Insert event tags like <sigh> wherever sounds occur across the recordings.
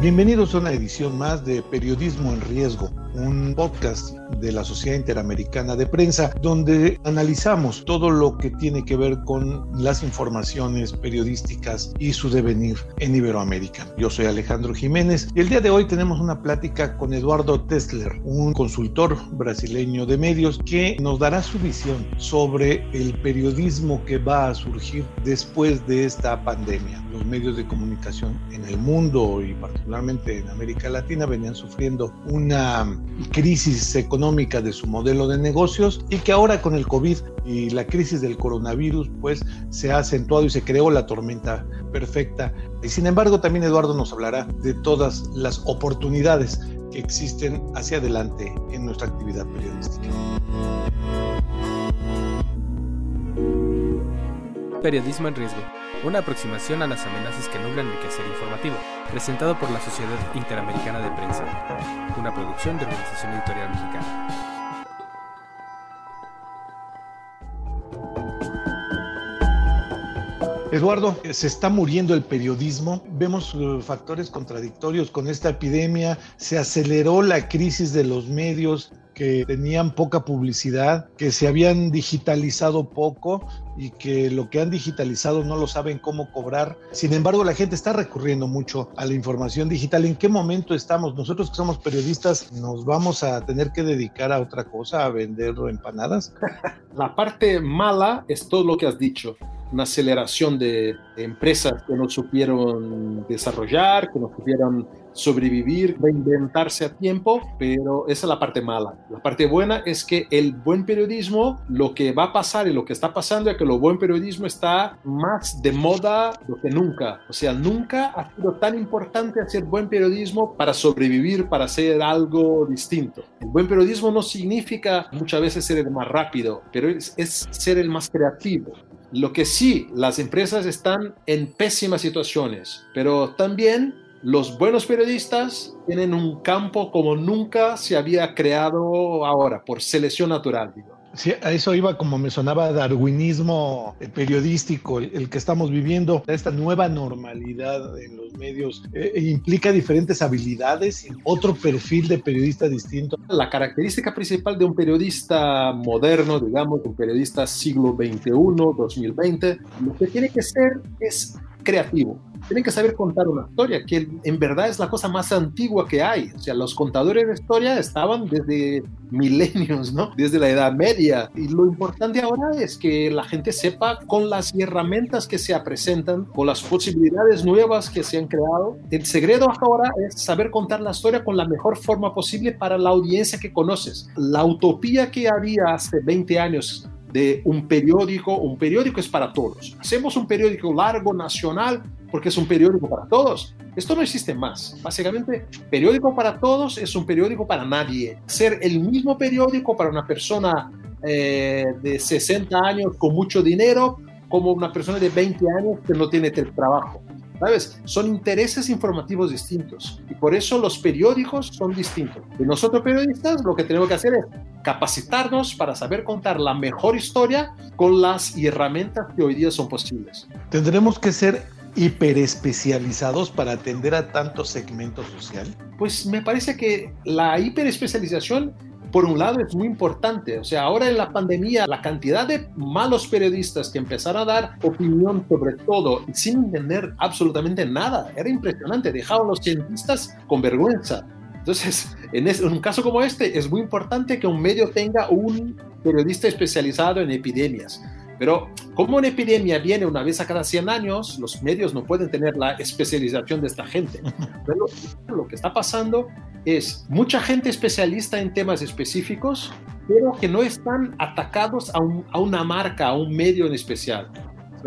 Bienvenidos a una edición más de Periodismo en Riesgo, un podcast de la Sociedad Interamericana de Prensa, donde analizamos todo lo que tiene que ver con las informaciones periodísticas y su devenir en Iberoamérica. Yo soy Alejandro Jiménez y el día de hoy tenemos una plática con Eduardo Tessler, un consultor brasileño de medios que nos dará su visión sobre el periodismo que va a surgir después de esta pandemia. Los medios de comunicación en el mundo y particularmente en América Latina venían sufriendo una crisis económica de su modelo de negocios y que ahora con el COVID y la crisis del coronavirus pues se ha acentuado y se creó la tormenta perfecta. Y sin embargo también Eduardo nos hablará de todas las oportunidades que existen hacia adelante en nuestra actividad periodística. Periodismo en riesgo. Una aproximación a las amenazas que nublan el quehacer informativo. Presentado por la Sociedad Interamericana de Prensa. Una producción de Organización Editorial Mexicana. Eduardo, se está muriendo el periodismo. Vemos uh, factores contradictorios con esta epidemia. Se aceleró la crisis de los medios que tenían poca publicidad, que se habían digitalizado poco y que lo que han digitalizado no lo saben cómo cobrar. Sin embargo, la gente está recurriendo mucho a la información digital. ¿En qué momento estamos? Nosotros que somos periodistas, ¿nos vamos a tener que dedicar a otra cosa, a vender empanadas? <laughs> La parte mala es todo lo que has dicho una aceleración de, empresas que no supieron desarrollar, que no supieron sobrevivir, reinventarse a tiempo, pero esa es la parte mala. La parte buena es que el buen periodismo, lo que va a pasar y lo que está pasando es que el buen periodismo está más de moda que nunca. O sea, nunca ha sido tan importante hacer buen periodismo para sobrevivir, para hacer algo distinto. El buen periodismo no significa muchas veces ser el más rápido, pero es, es ser el más creativo. Lo que sí, las empresas están en pésimas situaciones, pero también los buenos periodistas tienen un campo como nunca se había creado ahora, por selección natural, digo. Sí, a eso iba como me sonaba darwinismo periodístico, el que estamos viviendo, esta nueva normalidad en los medios eh, implica diferentes habilidades y otro perfil de periodista distinto. La característica principal de un periodista moderno, digamos, un periodista siglo XXI, 2020, lo que tiene que ser es creativo. Tienen que saber contar una historia, que en verdad es la cosa más antigua que hay. O sea, los contadores de historia estaban desde milenios, ¿no? Desde la Edad Media. Y lo importante ahora es que la gente sepa con las herramientas que se presentan, con las posibilidades nuevas que se han creado. El secreto ahora es saber contar la historia con la mejor forma posible para la audiencia que conoces. La utopía que había hace 20 años de un periódico, un periódico es para todos. Hacemos un periódico largo, nacional, porque es un periódico para todos. Esto no existe más. Básicamente, periódico para todos es un periódico para nadie. Ser el mismo periódico para una persona eh, de 60 años con mucho dinero como una persona de 20 años que no tiene trabajo. ¿Sabes? Son intereses informativos distintos y por eso los periódicos son distintos. Y nosotros periodistas lo que tenemos que hacer es capacitarnos para saber contar la mejor historia con las herramientas que hoy día son posibles. Tendremos que ser hiperespecializados para atender a tanto segmento social? Pues me parece que la hiperespecialización por un lado es muy importante. O sea, ahora en la pandemia, la cantidad de malos periodistas que empezaron a dar opinión sobre todo sin entender absolutamente nada, era impresionante. Dejaban a los cientistas con vergüenza. Entonces, en, en, un caso como este, es muy importante que un medio tenga un periodista especializado en epidemias. Pero como una epidemia viene una vez a cada 100 años, los medios no pueden tener la especialización de esta gente. <laughs> Pero lo que está pasando es mucha gente especialista en temas específicos pero que no están atacados a, un, a una marca, a un medio en especial.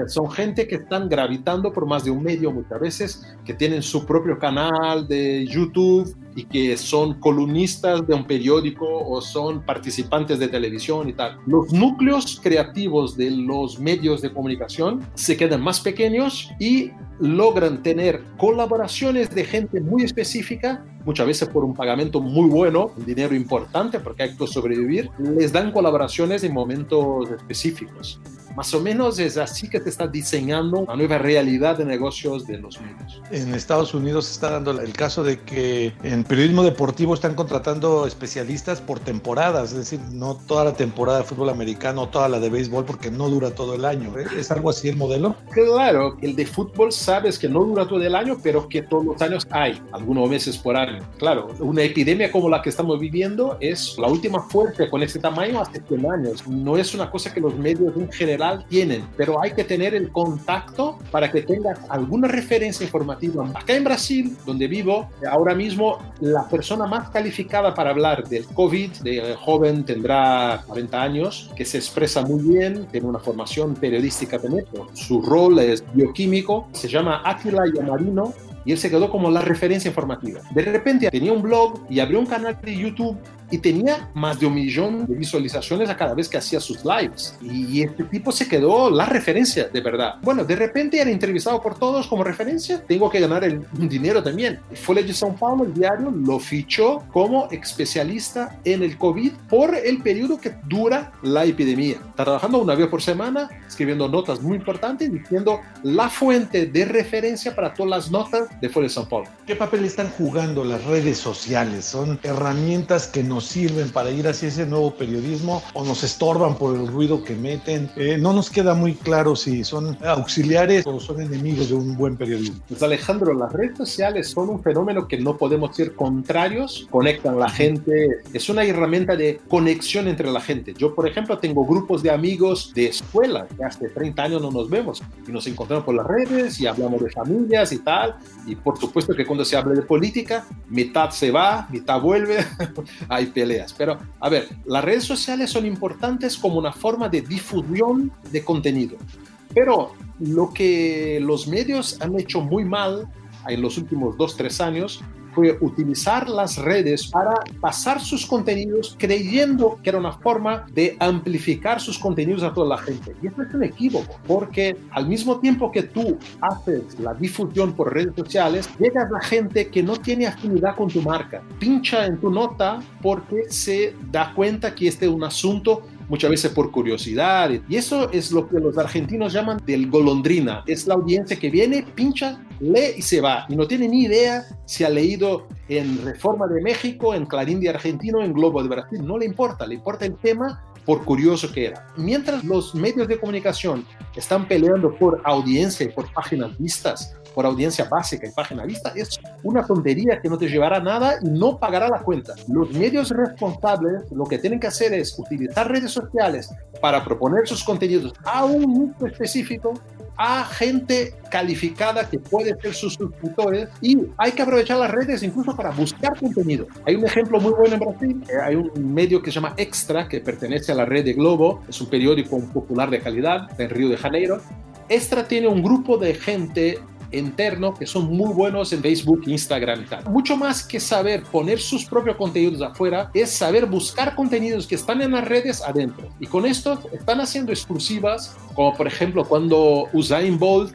Son gente que están gravitando por más de un medio muchas veces, que tienen su propio canal de YouTube y que son columnistas de un periódico o son participantes de televisión y tal. Los núcleos creativos de los medios de comunicación se quedan más pequeños y logran tener colaboraciones de gente muy específica, muchas veces por un pagamento muy bueno, un dinero importante porque hay que sobrevivir, les dan colaboraciones en momentos específicos. Más o menos es así que te está diseñando la nueva realidad de negocios de los medios. En Estados Unidos se está dando el caso de que en periodismo deportivo están contratando especialistas por temporadas, es decir, no toda la temporada de fútbol americano, toda la de béisbol, porque no dura todo el año. ¿Es algo así el modelo? Claro, el de fútbol sabes que no dura todo el año, pero que todos los años hay, algunos meses por año. Claro, una epidemia como la que estamos viviendo es la última fuerte con este tamaño hace 100 años. No es una cosa que los medios en general tienen, pero hay que tener el contacto para que tengas alguna referencia informativa. Acá en Brasil, donde vivo, ahora mismo la persona más calificada para hablar del COVID, de joven tendrá 40 años, que se expresa muy bien, tiene una formación periodística también, su rol es bioquímico, se llama Aquila Yamarino, y él se quedó como la referencia informativa. De repente tenía un blog y abrió un canal de YouTube y tenía más de un millón de visualizaciones a cada vez que hacía sus lives. Y este tipo se quedó la referencia, de verdad. Bueno, de repente era entrevistado por todos como referencia, tengo que ganar el dinero también. Folha de São Paulo, el diario, lo fichó como especialista en el COVID por el periodo que dura la epidemia. Está trabajando una vez por semana, escribiendo notas muy importantes, diciendo la fuente de referencia para todas las notas de Folha de São Paulo. ¿Qué papel están jugando las redes sociales? Son herramientas que nos sirven para ir hacia ese nuevo periodismo o nos estorban por el ruido que meten. Eh, no nos queda muy claro si son auxiliares o son enemigos de un buen periodismo. Pues Alejandro, las redes sociales son un fenómeno que no podemos ser contrarios, conectan a la gente, es una herramienta de conexión entre la gente. Yo, por ejemplo, tengo grupos de amigos de escuela que hace 30 años no nos vemos y nos encontramos por las redes y hablamos de familias y tal. Y por supuesto que cuando se habla de política, mitad se va, mitad vuelve. <laughs> Hay peleas. Pero, a ver, las redes sociales son importantes como una forma de difusión de contenido. Pero lo que los medios han hecho muy mal en los últimos dos, tres años fue utilizar las redes para pasar sus contenidos creyendo que era una forma de amplificar sus contenidos a toda la gente. Y esto es un equívoco, porque al mismo tiempo que tú haces la difusión por redes sociales, llega a gente que no tiene afinidad con tu marca. Pincha en tu nota porque se da cuenta que este es un asunto muchas veces por curiosidad. Y eso es lo que los argentinos llaman del golondrina. Es la audiencia que viene, pincha, lee y se va. Y no tiene ni idea si ha leído en Reforma de México, en Clarín de Argentino, en Globo de Brasil. No le importa, le importa el tema por curioso que era. Mientras los medios de comunicación están peleando por audiencia y por páginas vistas, por audiencia básica y página vista, es una tontería que no te llevará a nada y no pagará la cuenta. Los medios responsables lo que tienen que hacer es utilizar redes sociales para proponer sus contenidos a un nicho específico a gente calificada que puede ser sus suscriptores y hay que aprovechar las redes incluso para buscar contenido. Hay un ejemplo muy bueno en Brasil, eh, hay un medio que se llama Extra que pertenece a la red de Globo, es un periódico popular de calidad en Río de Janeiro. Extra tiene un grupo de gente interno que son muy buenos en Facebook, Instagram y tal. Mucho más que saber poner sus propios contenidos afuera, es saber buscar contenidos que están en las redes adentro. Y con esto están haciendo exclusivas, como por ejemplo cuando Usain Bolt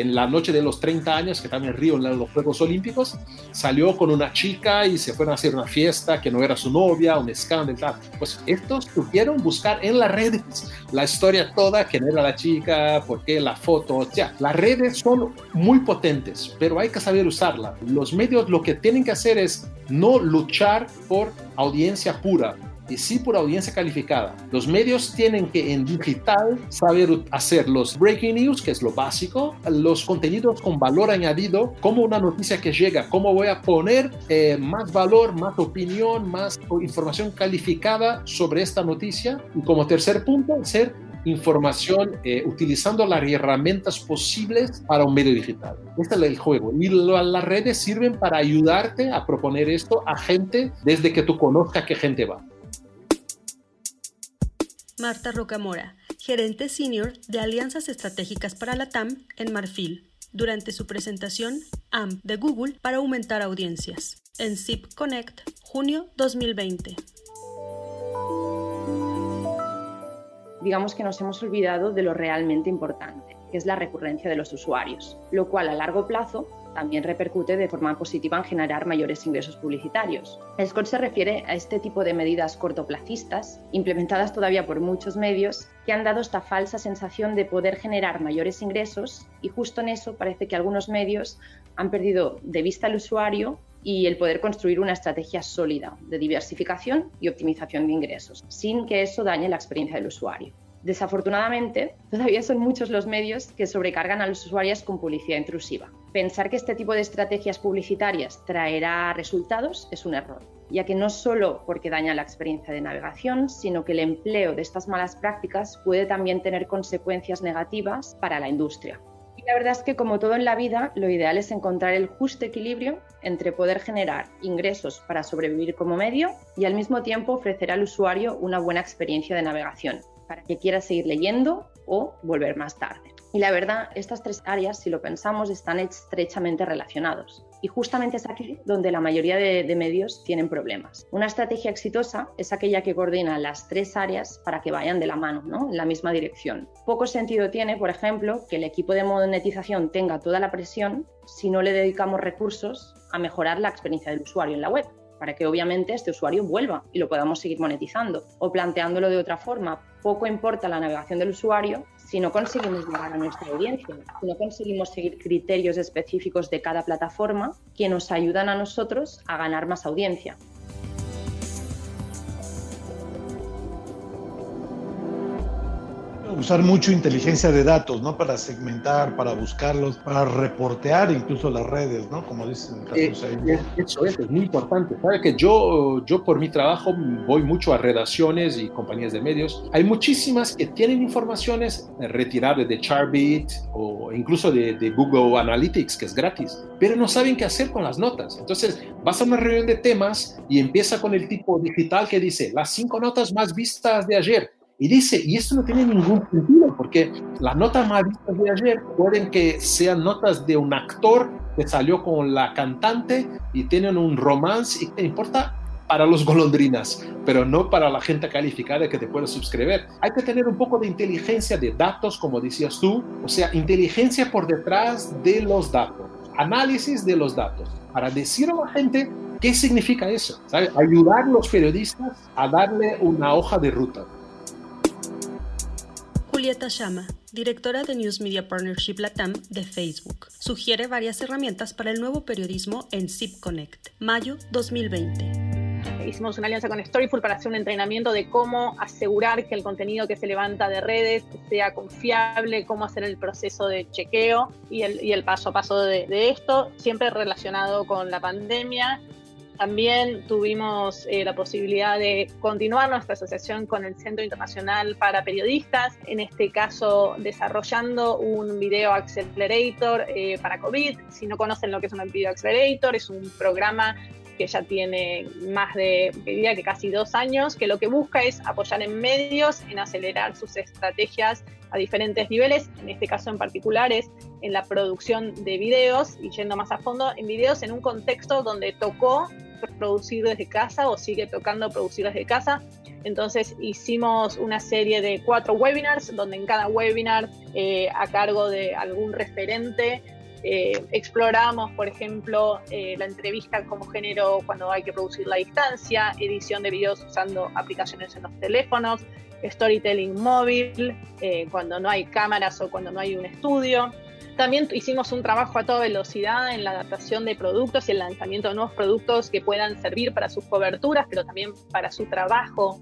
en la noche de los 30 años, que también Río en los Juegos Olímpicos, salió con una chica y se fueron a hacer una fiesta que no era su novia, un escándalo, tal. Pues estos tuvieron buscar en las redes la historia toda, quién era la chica, por qué la foto, o sea, las redes son muy potentes, pero hay que saber usarlas. Los medios lo que tienen que hacer es no luchar por audiencia pura, y sí por audiencia calificada. Los medios tienen que en digital saber hacer los breaking news, que es lo básico, los contenidos con valor añadido, como una noticia que llega, cómo voy a poner eh, más valor, más opinión, más información calificada sobre esta noticia. Y como tercer punto, ser información eh, utilizando las herramientas posibles para un medio digital. Este es el juego. Y las redes sirven para ayudarte a proponer esto a gente desde que tú conozcas qué gente va. Marta Rocamora, gerente senior de Alianzas Estratégicas para la TAM en Marfil, durante su presentación AMP de Google para aumentar audiencias, en SIP Connect, junio 2020. Digamos que nos hemos olvidado de lo realmente importante, que es la recurrencia de los usuarios, lo cual a largo plazo también repercute de forma positiva en generar mayores ingresos publicitarios. El score se refiere a este tipo de medidas cortoplacistas, implementadas todavía por muchos medios, que han dado esta falsa sensación de poder generar mayores ingresos y justo en eso parece que algunos medios han perdido de vista al usuario y el poder construir una estrategia sólida de diversificación y optimización de ingresos, sin que eso dañe la experiencia del usuario. Desafortunadamente, todavía son muchos los medios que sobrecargan a los usuarios con publicidad intrusiva. Pensar que este tipo de estrategias publicitarias traerá resultados es un error, ya que no solo porque daña la experiencia de navegación, sino que el empleo de estas malas prácticas puede también tener consecuencias negativas para la industria. Y la verdad es que como todo en la vida, lo ideal es encontrar el justo equilibrio entre poder generar ingresos para sobrevivir como medio y al mismo tiempo ofrecer al usuario una buena experiencia de navegación, para que quiera seguir leyendo o volver más tarde. Y la verdad, estas tres áreas, si lo pensamos, están estrechamente relacionados. Y justamente es aquí donde la mayoría de, medios tienen problemas. Una estrategia exitosa es aquella que coordina las tres áreas para que vayan de la mano, ¿no? en la misma dirección. Poco sentido tiene, por ejemplo, que el equipo de monetización tenga toda la presión si no le dedicamos recursos a mejorar la experiencia del usuario en la web para que obviamente este usuario vuelva y lo podamos seguir monetizando. O planteándolo de otra forma, poco importa la navegación del usuario si no conseguimos llegar a nuestra audiencia, si no conseguimos seguir criterios específicos de cada plataforma que nos ayudan a nosotros a ganar más audiencia. Usar mucho inteligencia de datos, ¿no? Para segmentar, para buscarlos, para reportear incluso las redes, ¿no? Como dicen. Eh, eso es, es muy importante. Sabe que yo, yo por mi trabajo voy mucho a redacciones y compañías de medios. Hay muchísimas que tienen informaciones retiradas de Charbit o incluso de, de Google Analytics, que es gratis, pero no saben qué hacer con las notas. Entonces, vas a una reunión de temas y empieza con el tipo digital que dice las cinco notas más vistas de ayer y dice, y esto no tiene ningún sentido, porque las notas más vistas de ayer pueden que sean notas de un actor que salió con la cantante y tienen un romance y te importa para los golondrinas, pero no para la gente calificada que te puede suscribir. Hay que tener un poco de inteligencia de datos, como decías tú, o sea, inteligencia por detrás de los datos, análisis de los datos, para decir a la gente qué significa eso, ayudar a los periodistas a darle una hoja de ruta. Julieta Shama, directora de News Media Partnership Latam de Facebook, sugiere varias herramientas para el nuevo periodismo en Zip Connect, mayo 2020 hicimos una alianza con Storyful para hacer un entrenamiento de cómo asegurar que el contenido que se levanta de redes sea confiable, cómo hacer el proceso de chequeo y el, paso a paso de, de, esto, siempre relacionado con la pandemia también tuvimos eh, la posibilidad de continuar nuestra asociación con el Centro Internacional para Periodistas, en este caso desarrollando un video accelerator eh, para COVID. Si no conocen lo que es un video accelerator, es un programa que ya tiene más de, diría que casi dos años, que lo que busca es apoyar en medios, en acelerar sus estrategias a diferentes niveles, en este caso en particular es en la producción de videos y yendo más a fondo en videos en un contexto donde tocó producir desde casa o sigue tocando producir desde casa. Entonces hicimos una serie de cuatro webinars donde en cada webinar eh, a cargo de algún referente eh, exploramos, por ejemplo, eh, la entrevista como género cuando hay que producir la distancia, edición de videos usando aplicaciones en los teléfonos, storytelling móvil, cuando no hay cámaras o cuando no hay un estudio. También hicimos un trabajo a toda velocidad en la adaptación de productos y el lanzamiento de nuevos productos que puedan servir para sus coberturas, pero también para su trabajo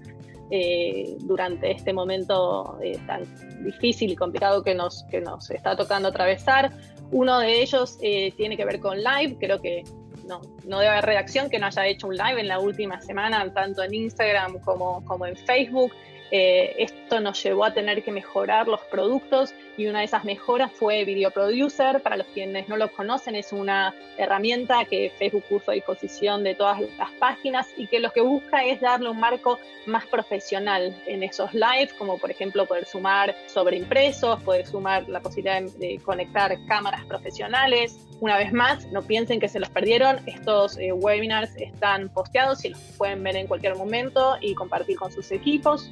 eh, durante este momento eh, tan difícil y complicado que nos, que nos está tocando atravesar. Uno de ellos eh, tiene que ver con live, creo que no, no debe haber redacción que no haya hecho un live en la última semana, tanto en Instagram como, como en Facebook. Eh, esto nos llevó a tener que mejorar los productos y una de esas mejoras fue Video Producer. Para los quienes no lo conocen, es una herramienta que Facebook puso a disposición de todas las páginas y que lo que busca es darle un marco más profesional en esos lives, como por ejemplo poder sumar sobre impresos, poder sumar la posibilidad de conectar cámaras profesionales. Una vez más, no piensen que se los perdieron, estos eh, webinars están posteados y los pueden ver en cualquier momento y compartir con sus equipos.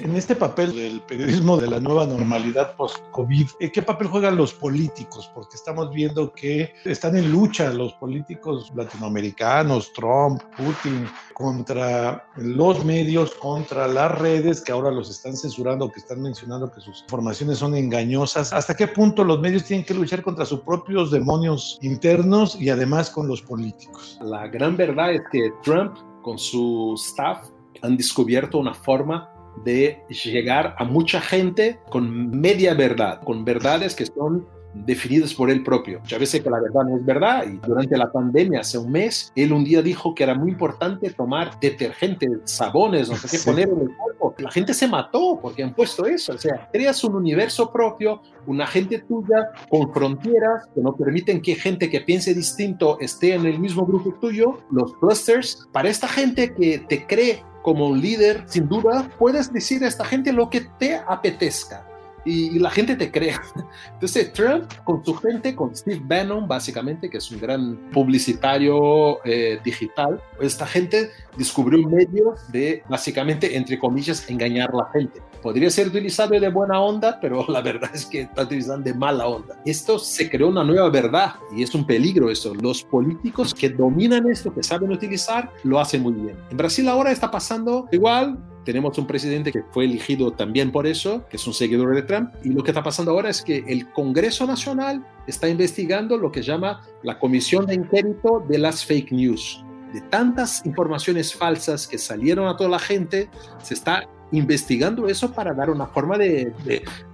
En este papel del periodismo de la nueva normalidad post-COVID, eh, ¿qué papel juegan los políticos? Porque estamos viendo que están en lucha los políticos latinoamericanos, Trump, Putin, contra los medios, contra las redes que ahora los están censurando, que están mencionando que sus informaciones son engañosas. ¿Hasta qué punto los medios tienen que luchar contra sus propios demonios internos y además con los políticos? La gran verdad es que Trump con su staff han descubierto una forma de llegar a mucha gente con media verdad, con verdades que son definidas por él propio. Ya veces que la verdad no es verdad y durante la pandemia, hace un mes, él un día dijo que era muy importante tomar detergente, sabones, no sé qué poner en el cuerpo. La gente se mató porque han puesto eso. O sea, creas un universo propio, una gente tuya con fronteras que no permiten que gente que piense distinto esté en el mismo grupo tuyo, los clusters. Para esta gente que te cree como líder, sin duda, puedes decir a esta gente lo que te apetezca. Y, la gente te cree. <laughs> Entonces, Trump con su gente, con Steve Bannon, básicamente, que es un gran publicitario eh, digital, esta gente descubrió un medio de, básicamente, entre comillas, engañar a la gente. Podría ser utilizado de buena onda, pero <laughs> la verdad es que está utilizando de mala onda. Esto se creó una nueva verdad y es un peligro eso. Los políticos que dominan esto, que saben utilizar, lo hacen muy bien. En Brasil ahora está pasando igual, tenemos un presidente que fue elegido también por eso, que es un seguidor de Trump, y lo que está pasando ahora es que el Congreso Nacional está investigando lo que llama la Comisión de Inquérito de las Fake News. De tantas informaciones falsas que salieron a toda la gente, se está investigando eso para dar una forma de,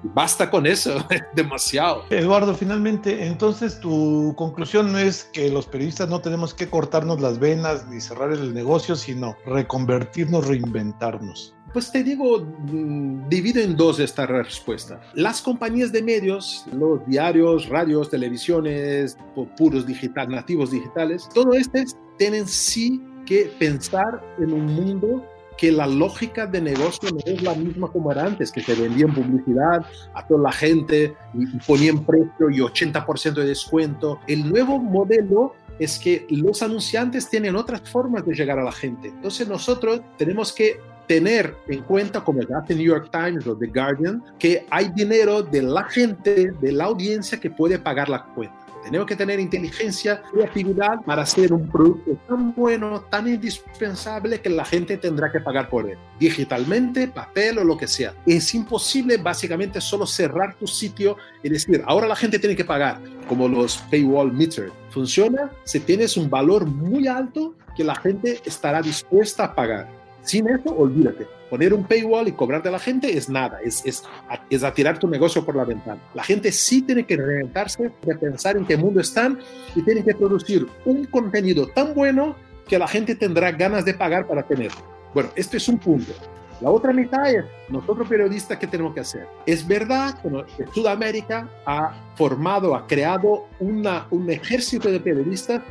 basta con eso, <laughs> demasiado. Eduardo, finalmente, entonces tu conclusión no es que los periodistas no tenemos que cortarnos las venas ni cerrar el negocio, sino reconvertirnos, reinventarnos. Pues te digo, mm, divido en dos esta respuesta. Las compañías de medios, los diarios, radios, televisiones, puros digital, nativos digitales, todo este tienen sí que pensar en un mundo que la lógica de negocio no es la misma como era antes, que se vendían publicidad a toda la gente y ponían precio y 80% de descuento. El nuevo modelo es que los anunciantes tienen otras formas de llegar a la gente. Entonces nosotros tenemos que tener en cuenta, como hace New York Times o The Guardian, que hay dinero de la gente, de la audiencia que puede pagar la cuenta. Tenemos que tener inteligencia, creatividad para hacer un producto tan bueno, tan indispensable que la gente tendrá que pagar por él, digitalmente, papel o lo que sea. Es imposible básicamente solo cerrar tu sitio y decir, ahora la gente tiene que pagar, como los paywall meter. Funciona si tienes un valor muy alto que la gente estará dispuesta a pagar. Sin eso, olvídate poner un paywall y cobrar de la gente es nada, es, es, es a tirar tu negocio por la ventana. La gente sí tiene que reinventarse, de pensar en qué mundo están y tiene que producir un contenido tan bueno que la gente tendrá ganas de pagar para tenerlo. Bueno, este es un punto. La otra mitad es nosotros periodistas, ¿qué tenemos que hacer? Es verdad que Sudamérica ha formado, ha creado una, un ejército de periodistas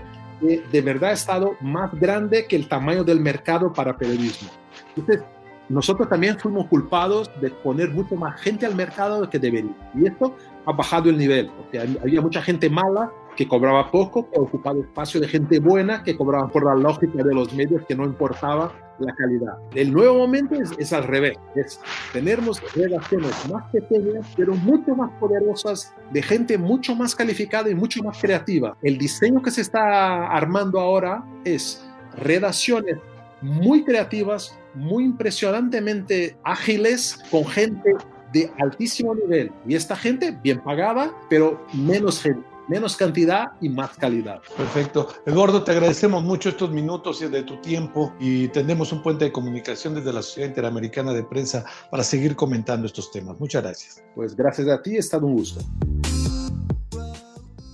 de verdad ha estado más grande que el tamaño del mercado para periodismo. Entonces, nosotros también fuimos culpados de poner mucho más gente al mercado que debería. Y esto ha bajado el nivel, porque había mucha gente mala que cobraba poco que ocupaba espacio de gente buena que cobraba por la lógica de los medios que no importaba la calidad. El nuevo momento es, al revés, es tenernos relaciones más pequeñas, pero mucho más poderosas, de gente mucho más calificada y mucho más creativa. El diseño que se está armando ahora es relaciones muy creativas, muy impresionantemente ágiles, con gente de altísimo nivel. Y esta gente bien pagada, pero menos gente menos cantidad y más calidad. Perfecto. Eduardo, te agradecemos mucho estos minutos y de tu tiempo y tendremos un puente de comunicación desde la Sociedad Interamericana de Prensa para seguir comentando estos temas. Muchas gracias. Pues gracias a ti, ha estado un gusto.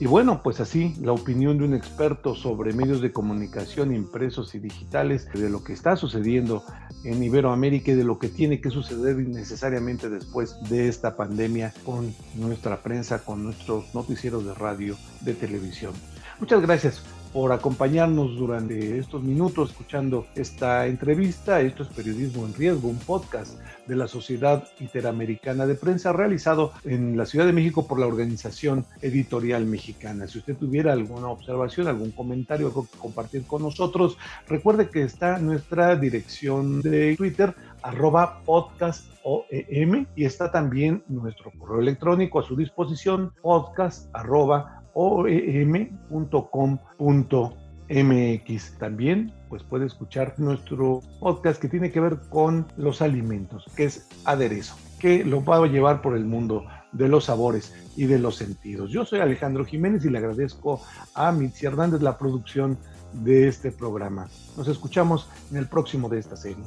Y bueno, pues así, la opinión de un experto sobre medios de comunicación impresos y digitales, de lo que está sucediendo en Iberoamérica y de lo que tiene que suceder necesariamente después de esta pandemia con nuestra prensa, con nuestros noticieros de radio, de televisión. Muchas gracias por acompañarnos durante estos minutos escuchando esta entrevista. Esto es Periodismo en Riesgo, un podcast de la Sociedad Interamericana de Prensa realizado en la Ciudad de México por la Organización Editorial Mexicana. Si usted tuviera alguna observación, algún comentario, que compartir con nosotros, recuerde que está nuestra dirección de Twitter, arroba podcast OEM, y está también nuestro correo electrónico a su disposición, podcast arroba oem.com.mx. También pues puede escuchar nuestro podcast que tiene que ver con los alimentos, que es aderezo, que lo va a llevar por el mundo de los sabores y de los sentidos. Yo soy Alejandro Jiménez y le agradezco a Mitzi Hernández la producción de este programa. Nos escuchamos en el próximo de esta serie.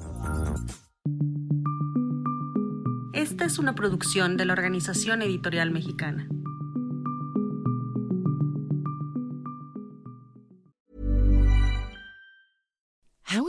Esta es una producción de la Organización Editorial Mexicana.